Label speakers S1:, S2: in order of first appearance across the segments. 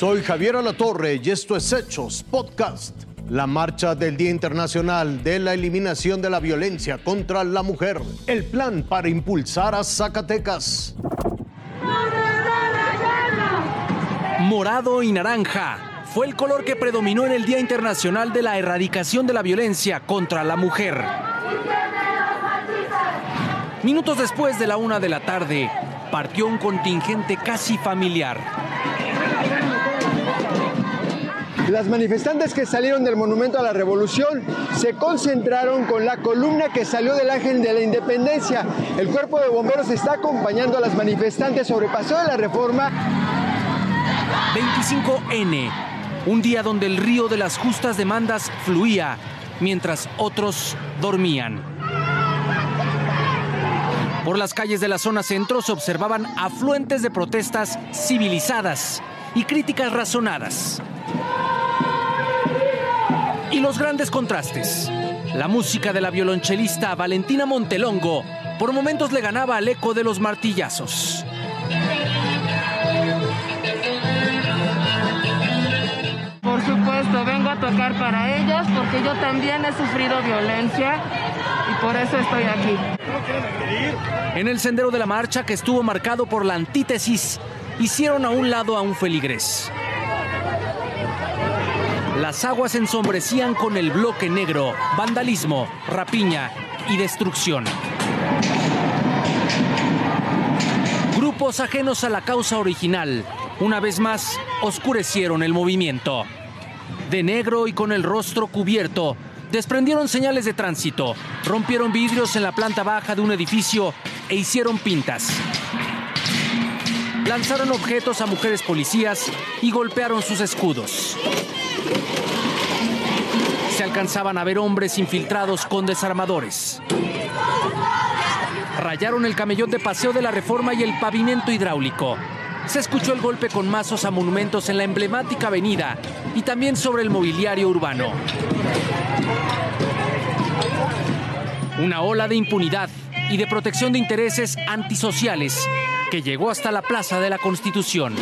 S1: Soy Javier Alatorre y esto es Hechos Podcast. La marcha del Día Internacional de la Eliminación de la Violencia contra la Mujer. El plan para impulsar a Zacatecas.
S2: Morado y naranja fue el color que predominó en el Día Internacional de la Erradicación de la Violencia contra la Mujer. Minutos después de la una de la tarde, partió un contingente casi familiar.
S3: Las manifestantes que salieron del Monumento a la Revolución se concentraron con la columna que salió del Ángel de la Independencia. El cuerpo de bomberos está acompañando a las manifestantes sobre Paseo de la Reforma.
S2: 25N, un día donde el río de las justas demandas fluía mientras otros dormían. Por las calles de la zona centro se observaban afluentes de protestas civilizadas y críticas razonadas. Y los grandes contrastes. La música de la violonchelista Valentina Montelongo por momentos le ganaba al eco de los martillazos.
S4: Por supuesto, vengo a tocar para ellas porque yo también he sufrido violencia y por eso estoy aquí.
S2: En el sendero de la marcha, que estuvo marcado por la antítesis, hicieron a un lado a un feligrés. Las aguas ensombrecían con el bloque negro, vandalismo, rapiña y destrucción. Grupos ajenos a la causa original, una vez más, oscurecieron el movimiento. De negro y con el rostro cubierto, desprendieron señales de tránsito, rompieron vidrios en la planta baja de un edificio e hicieron pintas. Lanzaron objetos a mujeres policías y golpearon sus escudos. Se alcanzaban a ver hombres infiltrados con desarmadores. Rayaron el camellón de paseo de la reforma y el pavimento hidráulico. Se escuchó el golpe con mazos a monumentos en la emblemática avenida y también sobre el mobiliario urbano. Una ola de impunidad y de protección de intereses antisociales que llegó hasta la Plaza de la Constitución.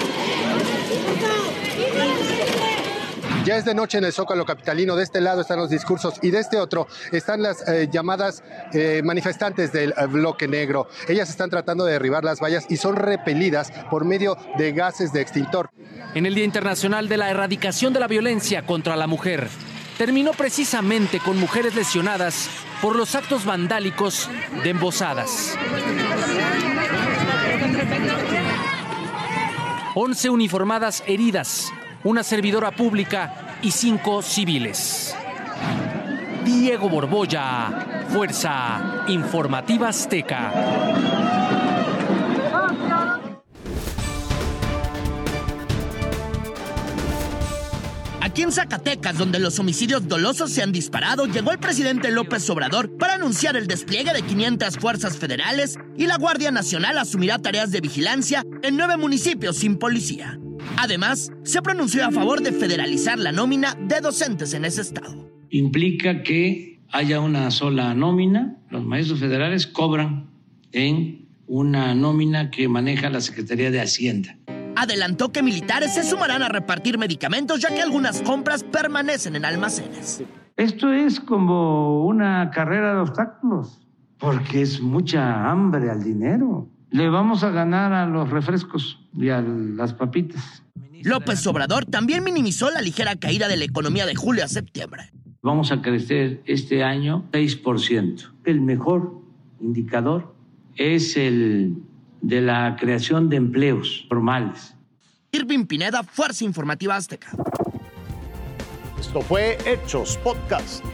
S3: Ya es de noche en el Zócalo Capitalino. De este lado están los discursos y de este otro están las eh, llamadas eh, manifestantes del eh, bloque negro. Ellas están tratando de derribar las vallas y son repelidas por medio de gases de extintor.
S2: En el Día Internacional de la Erradicación de la Violencia contra la Mujer, terminó precisamente con mujeres lesionadas por los actos vandálicos de embosadas. 11 uniformadas heridas, una servidora pública y cinco civiles. Diego Borbolla, Fuerza Informativa Azteca.
S5: Aquí en Zacatecas, donde los homicidios dolosos se han disparado, llegó el presidente López Obrador para anunciar el despliegue de 500 fuerzas federales y la Guardia Nacional asumirá tareas de vigilancia en nueve municipios sin policía. Además, se pronunció a favor de federalizar la nómina de docentes en ese estado.
S6: Implica que haya una sola nómina, los maestros federales cobran en una nómina que maneja la Secretaría de Hacienda
S5: adelantó que militares se sumarán a repartir medicamentos ya que algunas compras permanecen en almacenes.
S6: Esto es como una carrera de obstáculos, porque es mucha hambre al dinero. Le vamos a ganar a los refrescos y a las papitas.
S5: López Obrador también minimizó la ligera caída de la economía de julio a septiembre.
S6: Vamos a crecer este año 6%. El mejor indicador es el de la creación de empleos formales.
S5: Irving Pineda, Fuerza Informativa Azteca.
S1: Esto fue Hechos Podcast.